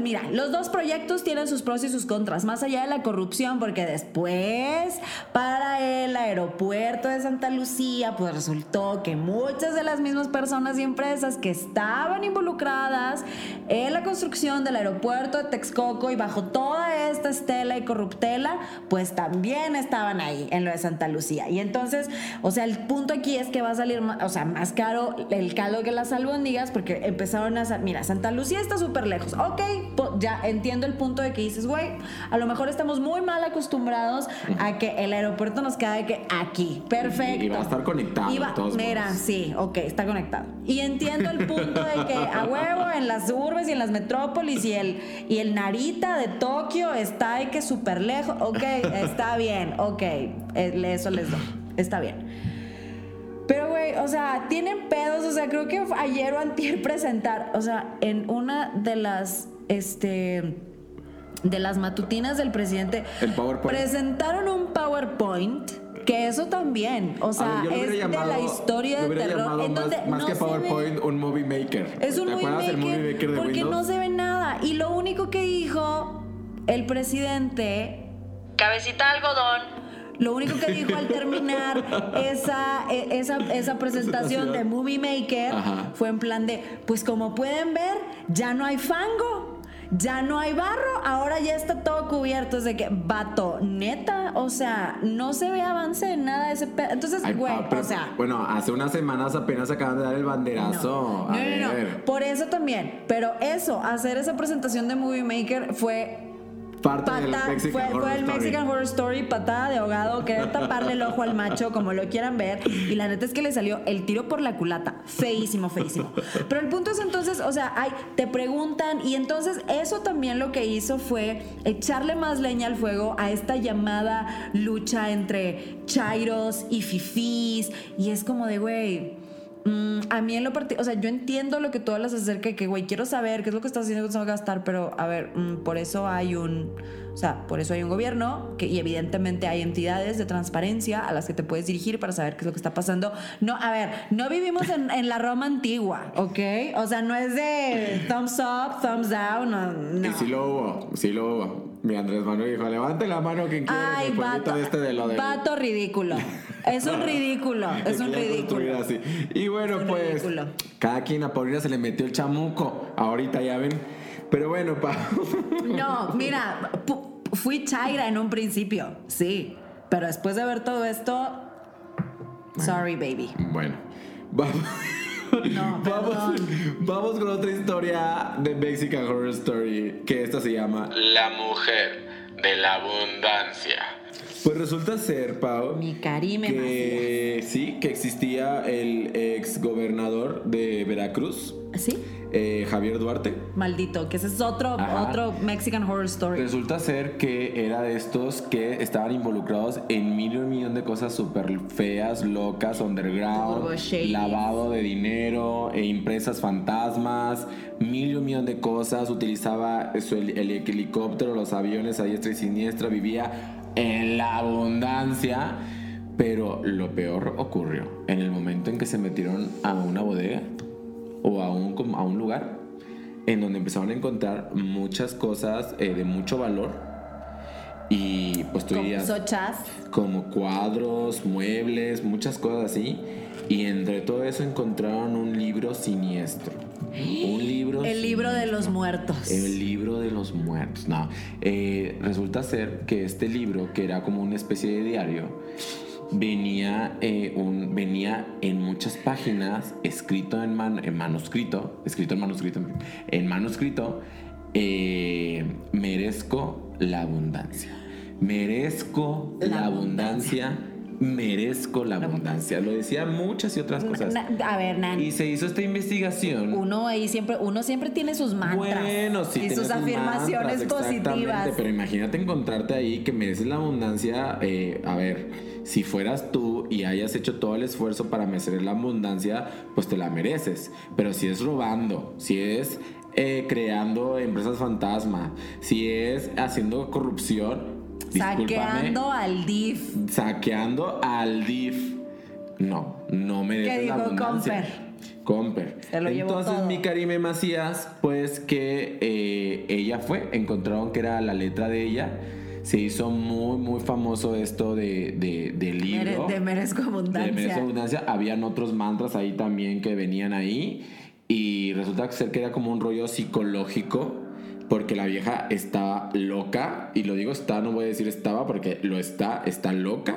Mira, los dos proyectos tienen sus pros y sus contras, más allá de la corrupción, porque después para el aeropuerto de Santa Lucía, pues resultó que muchas de las mismas personas y empresas que estaban involucradas en la construcción del aeropuerto de Texcoco y bajo toda estela y corruptela, pues también estaban ahí en lo de Santa Lucía. Y entonces, o sea, el punto aquí es que va a salir, ma- o sea, más caro el caldo que las albóndigas, porque empezaron a, mira, Santa Lucía está súper lejos. Ok, po- ya entiendo el punto de que dices, güey, a lo mejor estamos muy mal acostumbrados a que el aeropuerto nos quede que aquí. Perfecto. Y va a estar conectado, todos mira, modos. sí, ok, está conectado. Y entiendo el punto de que a huevo en las urbes y en las metrópolis y el, y el Narita de Tokio está de que súper lejos. Ok, está bien, ok, eh, eso les doy. está bien. Pero, güey, o sea, tienen pedos. O sea, creo que ayer o antier presentar, o sea, en una de las, este, de las matutinas del presidente, El PowerPoint. presentaron un PowerPoint. Que eso también, o sea, ver, es de la historia de terror. En más, donde más no que se ve- PowerPoint, un Movie Maker. es un ¿Te movie maker, Movie Maker de porque Windows? no se ve nada. Y lo único que dijo el presidente, cabecita de algodón, lo único que dijo al terminar esa, e- esa, esa presentación de Movie Maker Ajá. fue en plan de, pues como pueden ver, ya no hay fango. Ya no hay barro, ahora ya está todo cubierto. Es de que, vato, neta, o sea, no se ve avance en nada de ese pedo. Entonces, Ay, güey, ah, pero- o sea, Bueno, hace unas semanas apenas acaban de dar el banderazo. no, no, no, Por eso también. Pero eso, hacer esa presentación de Movie Maker fue. Parte del pata- Mexican fue, Horror fue el Story. Mexican Horror Story, patada de ahogado, querer taparle el ojo al macho, como lo quieran ver. Y la neta es que le salió el tiro por la culata. Feísimo, feísimo. Pero el punto es entonces, o sea, ay, te preguntan, y entonces eso también lo que hizo fue echarle más leña al fuego a esta llamada lucha entre chairos y fifís. Y es como de, güey. Mm, a mí en lo particular, o sea, yo entiendo lo que tú hablas acerca de que, güey, quiero saber qué es lo que estás haciendo, qué se va a gastar, pero a ver, mm, por eso hay un, o sea, por eso hay un gobierno que, y evidentemente hay entidades de transparencia a las que te puedes dirigir para saber qué es lo que está pasando. No, a ver, no vivimos en, en la Roma antigua, ¿ok? O sea, no es de thumbs up, thumbs down, no. no. Y sí lo hubo, sí lo hubo. Mi Andrés Manuel dijo, levante la mano quien quiera Ay, vato, este de lo de... vato ridículo. Es un ridículo, es un ridículo. Así. Y bueno, Es un pues, ridículo. cada quien a Paulina se le metió el chamuco. Ahorita ya ven. Pero bueno, pa. No, mira, fui chaira en un principio, sí. Pero después de ver todo esto, sorry, baby. Bueno, vamos. No, vamos, vamos con otra historia de Mexican Horror Story, que esta se llama La mujer de la abundancia. Pues resulta ser, Pau, Mi Karime que sí, que existía el ex gobernador de Veracruz, ¿Sí? Eh, Javier Duarte. Maldito, que ese es otro, Ajá. otro Mexican Horror Story. Resulta ser que era de estos que estaban involucrados en mil y un millón de cosas súper feas, locas, underground, lavado de dinero, e impresas fantasmas, mil y un millón de cosas. Utilizaba su hel- el, helicóptero, los aviones a diestra y siniestra, vivía en la abundancia. Pero lo peor ocurrió en el momento en que se metieron a una bodega o a un, a un lugar en donde empezaron a encontrar muchas cosas eh, de mucho valor y pues tú Como dirías como cuadros, muebles, muchas cosas así y entre todo eso encontraron un libro siniestro. Un libro El libro de los muertos. El libro de los muertos. No, eh, resulta ser que este libro, que era como una especie de diario, venía, eh, un, venía en muchas páginas, escrito en, man- en manuscrito, escrito en manuscrito, en manuscrito, eh, merezco la abundancia. Merezco la, La abundancia. Merezco la abundancia. Lo decía muchas y otras cosas. Na- a ver, Nan. Y se hizo esta investigación. Uno ahí siempre, uno siempre tiene sus mantras Bueno, sí, y sus afirmaciones mantras, positivas. Pero imagínate encontrarte ahí que mereces la abundancia. eh, a ver, si fueras tú y hayas hecho todo el esfuerzo para merecer la abundancia, pues te la mereces. Pero si es robando, si es eh, creando empresas fantasma, si es haciendo corrupción, Saqueando al DIF. saqueando al DIF. No, no mereces ¿Qué dijo la abundancia. Comper? Comper. Se lo Entonces todo. mi Karime Macías, pues que eh, ella fue, encontraron que era la letra de ella. Se hizo muy, muy famoso esto de, de, libro. de merezco De abundancia. Merezco abundancia. Habían otros mantras ahí también que venían ahí. Y resulta ser que era como un rollo psicológico. Porque la vieja estaba loca. Y lo digo está, no voy a decir estaba porque lo está. Está loca.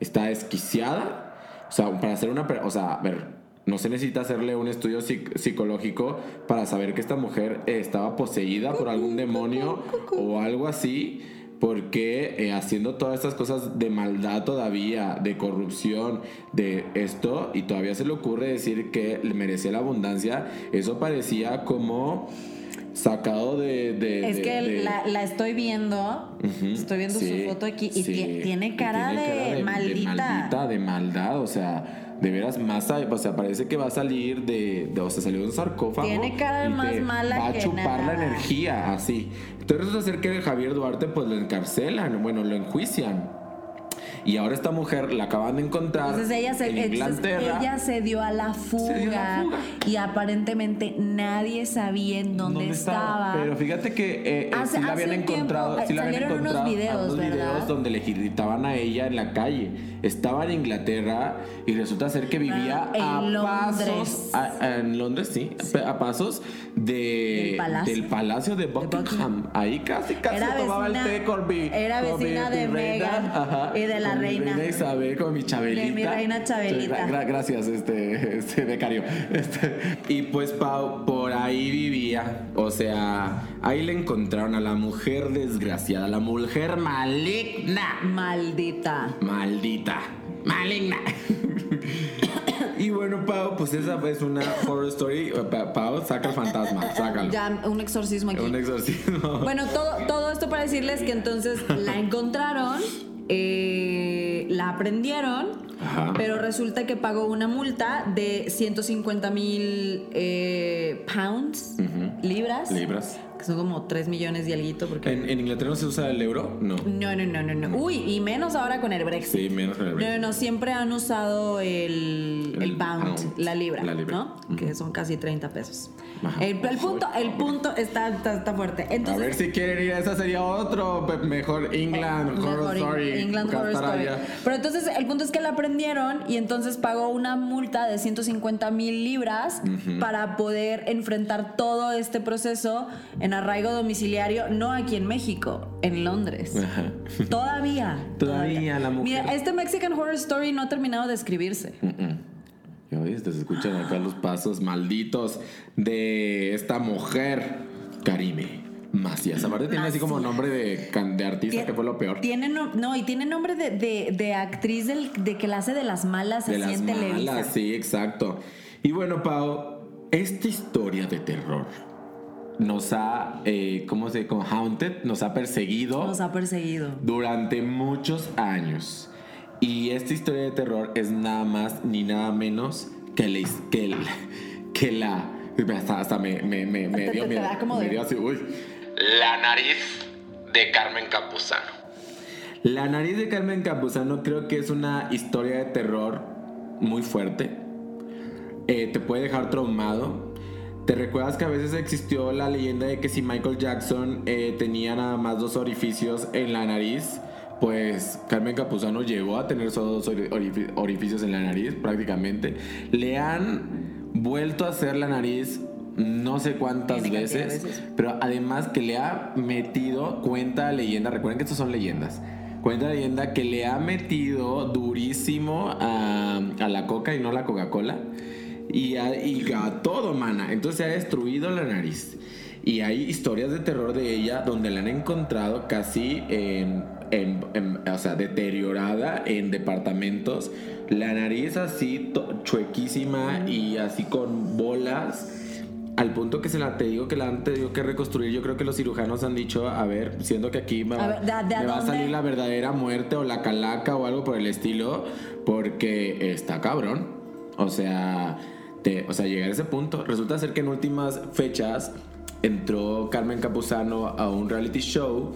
Está desquiciada. O sea, para hacer una... O sea, a ver, no se necesita hacerle un estudio psic- psicológico para saber que esta mujer eh, estaba poseída por algún demonio o algo así. Porque eh, haciendo todas estas cosas de maldad todavía, de corrupción, de esto, y todavía se le ocurre decir que le merecía la abundancia, eso parecía como sacado de... de- Es de- que de- la, la estoy viendo, estoy viendo sí, su foto aquí y sí. tiene Y cara, de, maldita. maldita, de maldad, o sea, de veras más, o sea, parece que va a salir de, de- o sea, salió de un sarcófago. Tiene cara de y más te mala Va a que chupar la energía, así. Entonces resulta ser que Javier Duarte, pues lo encarcelan, bueno, lo enjuician. Y ahora esta mujer la acaban de encontrar Entonces ella se, en entonces Inglaterra. ella se dio a la fuga, Se dio a la fuga. y aparentemente nadie sabía en dónde, estaba. Pero fíjate que eh, eh, Hace- sí la habían tiempo, encontrado, eh, sí la habían salieron unos encontrado videos, unos ¿verdad? videos donde le gritaban a ella en la calle. Estaba en Inglaterra y resulta ser que vivía Ah, en a Londres. pasos a- a- en Londres, sí, a pasos de Del palacio. del palacio de Buckingham. Buckingham. Ahí casi casi Era tomaba vecina- el té con mi era con mi- vecina de ajá, y de la reina. reina Isabel, con mi Chabelita. De mi reina Chabelita. Gra- gracias, este, este becario. Este, y pues Pau por ahí vivía. O sea, ahí le encontraron a la mujer desgraciada, la mujer maligna. Maldita. Maldita. Maligna. y bueno, Pau, pues esa es una horror story. Pa- Pau, saca el fantasma, sácalo. Ya, un exorcismo aquí. Un exorcismo. Bueno, todo, todo esto para decirles que entonces la encontraron, eh, la aprendieron, Ajá. pero resulta que pagó una multa de 150 mil eh, pounds, libras, Libras. que son como 3 millones y alguito, porque... ¿En, en Inglaterra no se usa el euro? No. No, no, no, no, no. Uy, y menos ahora con el Brexit. Sí, menos con el Brexit. no, no, siempre han usado el, el, El pound, pound, la libra, la libra. ¿no? Que son casi 30 pesos. El, el punto, el punto está, está, está fuerte. A Entonces, ver si quieren ir, esa sería otro mejor England Horror Mejor Story. England Horror Gastar Story. allá. Pero entonces el punto es que la aprendieron y entonces pagó una multa de 150 mil libras para poder enfrentar todo este proceso en arraigo domiciliario, no aquí en México, en Londres. Todavía. Todavía la mujer. Mira, este Mexican Horror Story no ha terminado de escribirse. Ya ves, te escuchan acá los pasos malditos de esta mujer, Karime Macías. Aparte tiene así como nombre de, de artista, que fue lo peor. Tiene no, no, y tiene nombre de, de- de actriz del- de que la hace de las malas De así las en Televisa. malas, sí, exacto. Y bueno, Pau, esta historia de terror nos ha, eh, ¿cómo se como haunted? Nos ha perseguido Nos ha perseguido. durante muchos años. Y esta historia de terror es nada más ni nada menos que la... his- Que la, que la hasta, hasta me, me, me, me dio te- te miedo. da como me dio así, uy. La nariz de Carmen Campuzano. La nariz de Carmen Campuzano creo que es una historia de terror muy fuerte. Eh, te puede dejar traumado. ¿Te recuerdas que a veces existió la leyenda de que si Michael Jackson eh, tenía nada más dos orificios en la nariz, pues Carmen Campuzano llegó a tener solo dos ori- orifi- orificios en la nariz prácticamente. Le han vuelto a hacer la nariz no sé cuántas veces, veces. pero además que le ha metido, cuenta leyenda, recuerden que estos son leyendas, cuenta leyenda que le ha metido durísimo a, a la coca y no la Coca-Cola. Y a, y a todo, mana. Entonces se ha destruido la nariz. Y hay historias de terror de ella donde la han encontrado casi en, en- en- o sea, deteriorada en departamentos. La nariz así chuequísima y así con bolas. Al punto que se la te digo que la han tenido que reconstruir. Yo creo que los cirujanos han dicho, a ver, siendo que aquí me, A va, ver, ¿de- de me va a salir la verdadera muerte o la calaca o algo por el estilo, porque está cabrón. O sea, te- o sea, llegar a ese punto. Resulta ser que en últimas fechas entró Carmen Capuzano a un reality show,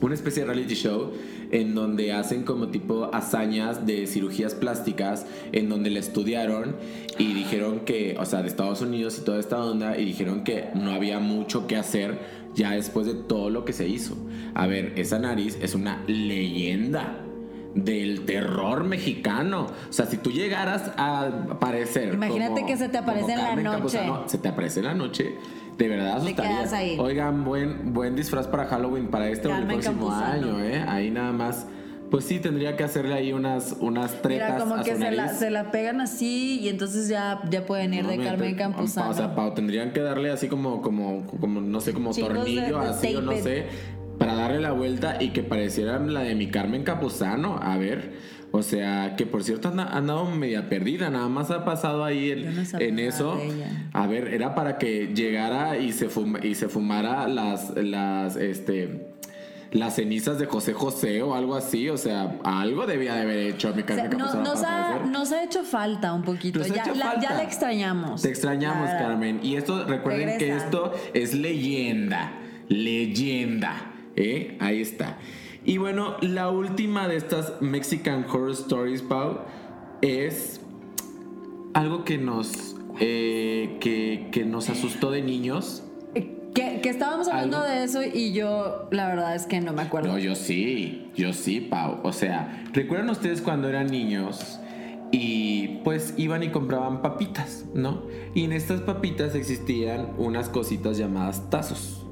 una especie de reality show en donde hacen como tipo hazañas de cirugías plásticas, en donde la estudiaron y dijeron que, o sea, de Estados Unidos y toda esta onda, y dijeron que no había mucho que hacer ya después de todo lo que se hizo. A ver, esa nariz es una leyenda del terror mexicano. O sea, si tú llegaras a aparecer. Imagínate que se te aparece en la noche. Campuzano, se te aparece en la noche. De verdad asustaría. quedas ahí. Oigan, buen, buen disfraz para Halloween para este o el próximo Campuzano. año, ¿eh? Ahí nada más. Pues sí, tendría que hacerle ahí unas, unas tretas Mira, como a que se la, se la pegan así y entonces ya, ya pueden ir No, de mira, Carmen te- Campuzano. O sea, Pau, tendrían que darle así como, como, como no sé, como tornillo, de así o no sé, para darle la vuelta y que pareciera la de mi Carmen Capuzano. A ver. O sea, que por cierto ha andado media perdida, nada más ha pasado ahí el- no en eso. A ver, era para que llegara y se, fuma- y se fumara las, las, este, las cenizas de José José o algo así. O sea, algo debía de haber hecho mi O sea, Carmen no- Campuzano nos, ha, aparecer. nos ha hecho falta un poquito. Ya la, falta. ya la extrañamos. Te extrañamos. Carmen. Y esto, recuerden que esto es leyenda. Leyenda. ¿Eh? Ahí está. Y bueno, la última de estas Mexican Horror Stories, Pau, es algo que nos, eh, que, que nos asustó de niños. Que, que estábamos hablando Algo. de eso y yo la verdad es que no me acuerdo. No, yo sí, yo sí, Pau. O sea, ¿recuerdan ustedes cuando eran niños y pues iban y compraban papitas, ¿no? Y en estas papitas existían unas cositas llamadas tazos.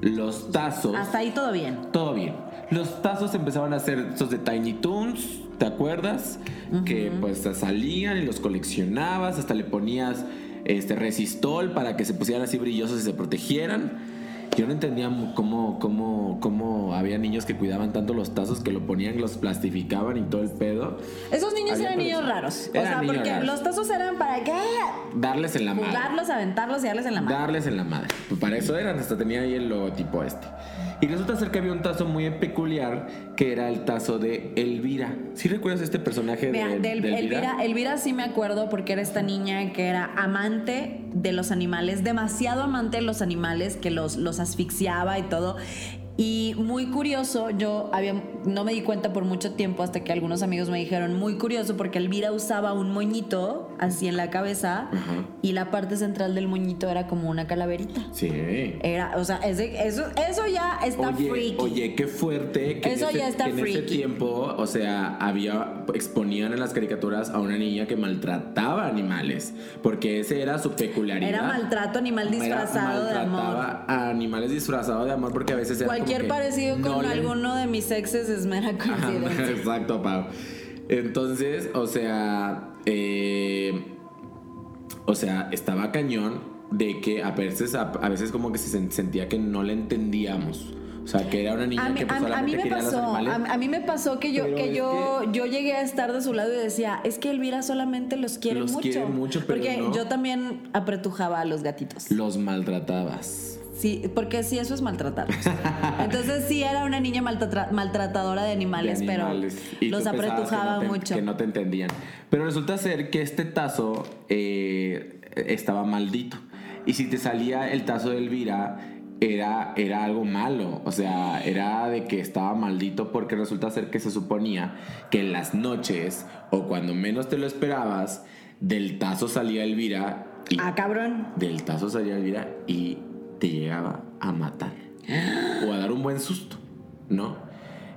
Los tazos... Hasta ahí todo bien. Todo bien. Los tazos empezaban a ser estos de Tiny Toons, ¿te acuerdas? Que pues salían y los coleccionabas, hasta le ponías este resistol para que se pusieran así brillosos y se protegieran. Yo no entendía cómo, cómo, cómo había niños que cuidaban tanto los tazos que lo ponían, los plastificaban y todo el pedo. Esos niños Había eran niños raros. O sea, niños porque raros. los tazos eran para qué? Darles en la madre. Jugarlos, aventarlos y darles en la mano. Darles en la madre. Pues para eso eran, hasta tenía ahí el logotipo este. Y resulta ser que había un tazo muy peculiar que era el tazo de Elvira. ¿Sí recuerdas este personaje de, de El- de Elvira, Elvira sí me acuerdo porque era esta niña que era amante de los animales, demasiado amante de los animales, que los, los asfixiaba y todo. Y muy curioso, yo había, no me di cuenta por mucho tiempo hasta que algunos amigos me dijeron, muy curioso porque Elvira usaba un moñito así en la cabeza Ajá. y la parte central del moñito era como una calaverita. Sí. Era, o sea, ese- eso, eso ya está Oye, freaky. oye, qué fuerte que Eso en, ese, ya está que en ese tiempo, o sea, había exponían en las caricaturas a una niña que maltrataba animales, porque ese era su peculiaridad. Era maltrato animal Era- disfrazado de amor. maltrataba a animales disfrazados de amor porque a veces era como Cualquier que parecido no con le- alguno de mis exes es mera Ajá, coincidencia. Exacto, Pau. Entonces, o sea, eh, o sea, estaba cañón de que a veces, a, a veces como que se sen- sentía que no le entendíamos. O sea, que era una niña A que pues, a- a mí me a los pasó, animales. a, a mí me pasó que yo, Pero que yo, yo llegué a estar de su lado y decía, es que Elvira solamente los quiere Los mucho. quiere mucho, pero porque no. yo también apretujaba a los gatitos. Los maltratabas. Sí, porque sí, eso es maltratarlos. Entonces sí era una niña maltrata- maltratadora de animales, de animales. pero Y los que apretujaba no te- mucho. Que no te entendían. Pero resulta ser que este tazo eh, estaba maldito. Y si te salía el tazo de Elvira, era, era algo malo. O sea, era de que estaba maldito porque resulta ser que se suponía que en las noches o cuando menos te lo esperabas, del tazo salía Elvira y Ah, cabrón. del tazo salía Elvira y te llegaba a matar o a dar un buen susto, ¿no?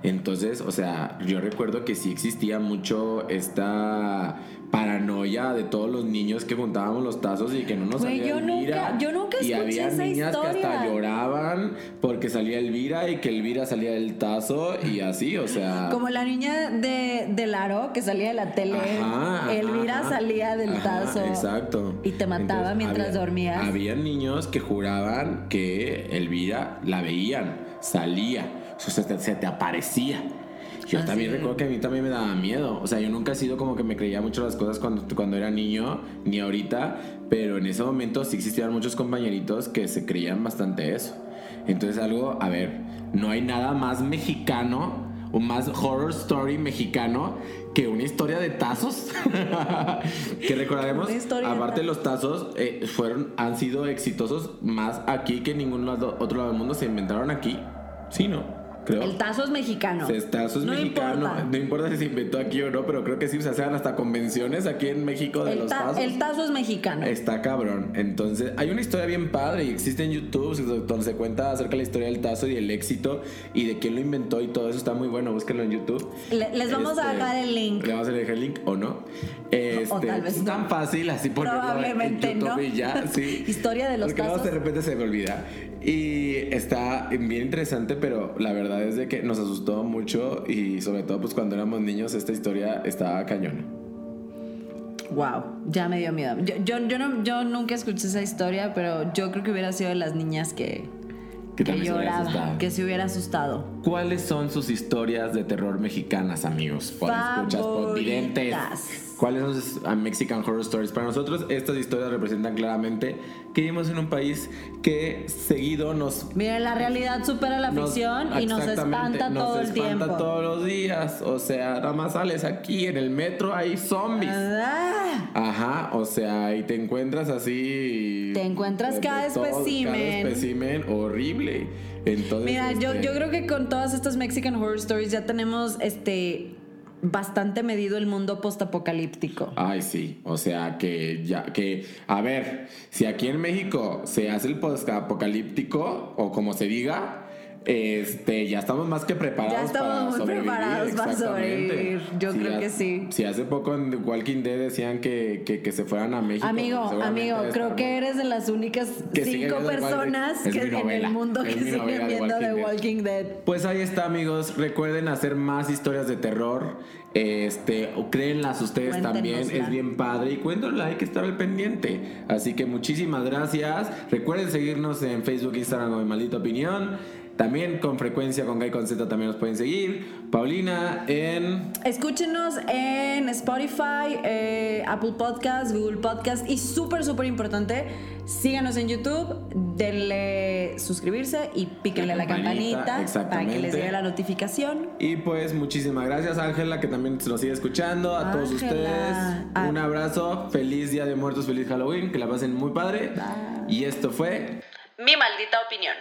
Entonces, o sea, yo recuerdo que sí existía mucho esta paranoia de todos los niños que juntábamos los tazos y que no nos Güey, salía yo Elvira. nunca- yo nunca y escuché había esa niñas que hasta historia. lloraban porque salía Elvira y que Elvira salía del tazo y así, o sea. Como la niña de, de Laro que salía de la tele. Ajá, Elvira ajá. salía del Ajá, tazo. exacto. Y te mataba mientras había- dormías. Había niños que juraban que Elvira la veían, salía, o sea, se te, se te aparecía. Yo Ah, también recuerdo que a mí también me daba miedo. O sea, yo nunca he sido como que me creía mucho las cosas cuando, cuando era niño, ni ahorita, pero en ese momento sí existían muchos compañeritos que se creían bastante eso. Entonces algo, a ver, no hay nada más mexicano o más horror story mexicano que una historia de tazos. que recordaremos, aparte de los tazos, eh, fueron, han sido exitosos más aquí que en ningún lado- otro lado del mundo. Se inventaron aquí. Sí, ¿no? Creo. El tazo es mexicano. El tazo es no mexicano. Importa. No importa si se inventó aquí o no, pero creo que sí se hacen hasta convenciones aquí en México de El, los ta- tazos. el tazo es mexicano. Está cabrón. Entonces, hay una historia bien padre y existe en YouTube donde se cuenta acerca de la historia del tazo y el éxito y de quién lo inventó y todo eso está muy bueno. Búsquenlo en YouTube. Le- les vamos a Este, dejar el link. Le vamos a dejar el link o no. Este, tal vez es tan no. fácil así ponerlo Probablemente en YouTube no. y ya, sí. Historia de los Porque tazos. de repente se me olvida. Y está bien interesante, pero la verdad es de que nos asustó mucho y sobre todo pues cuando éramos niños esta historia estaba cañona. Wow, ya me dio miedo. Yo, yo, yo, no, yo nunca escuché esa historia, pero yo creo que hubiera sido de las niñas que, Que Que lloraba, que se hubiera asustado. ¿Cuáles son sus historias de terror mexicanas, amigos? Por escuchas, por videntes. ¿Cuáles son ah, Mexican Horror Stories? Para nosotros, estas historias representan claramente que vivimos en un país que seguido nos. Miren, la realidad supera la nos- ficción y nos espanta nos todo el espanta tiempo. todos los días. O sea, nada más sales aquí en el metro, hay zombies. Ah, Ajá, o sea, y te encuentras así. Te encuentras cada espécimen. Cada espécimen horrible. Entonces. Mira, yo, este, yo creo que con todas estas Mexican Horror Stories ya tenemos este bastante medido el mundo postapocalíptico. Ay, sí. O sea, que ya, que, a ver, si aquí en México se hace el post-apocalíptico, o como se diga, este, ya estamos más que preparados Ya estamos para muy sobrevivir. preparados para sobrevivir. Yo creo ha- que sí. Si hace poco en Walking Dead decían que, que, que se fueran a México. Amigo, seguramente amigo, creo que eres de las únicas cinco viendo personas que en el mundo que siguen novela de viendo Walking The Dead. Walking Dead. Pues ahí está, amigos. Recuerden hacer más historias de terror. Este, o créenlas ustedes también. Es bien padre. Y cuéntenla, hay que estar al pendiente. Así que muchísimas gracias. Recuerden seguirnos en Facebook, Instagram como Mi Maldita Opinión. También con frecuencia con Guy con Z también nos pueden seguir. Paulina en. Escúchenos en Spotify, eh, Apple Podcast, Google Podcast y súper, súper importante, síganos en YouTube, denle suscribirse y píquenle a la campanita, campanita para que les llegue la notificación. Y pues muchísimas gracias, Ángela, que también nos sigue escuchando. A todos ustedes, Ah. un abrazo. Feliz Día de Muertos, feliz Halloween. Que la pasen muy padre. Y esto fue. Mi maldita opinión.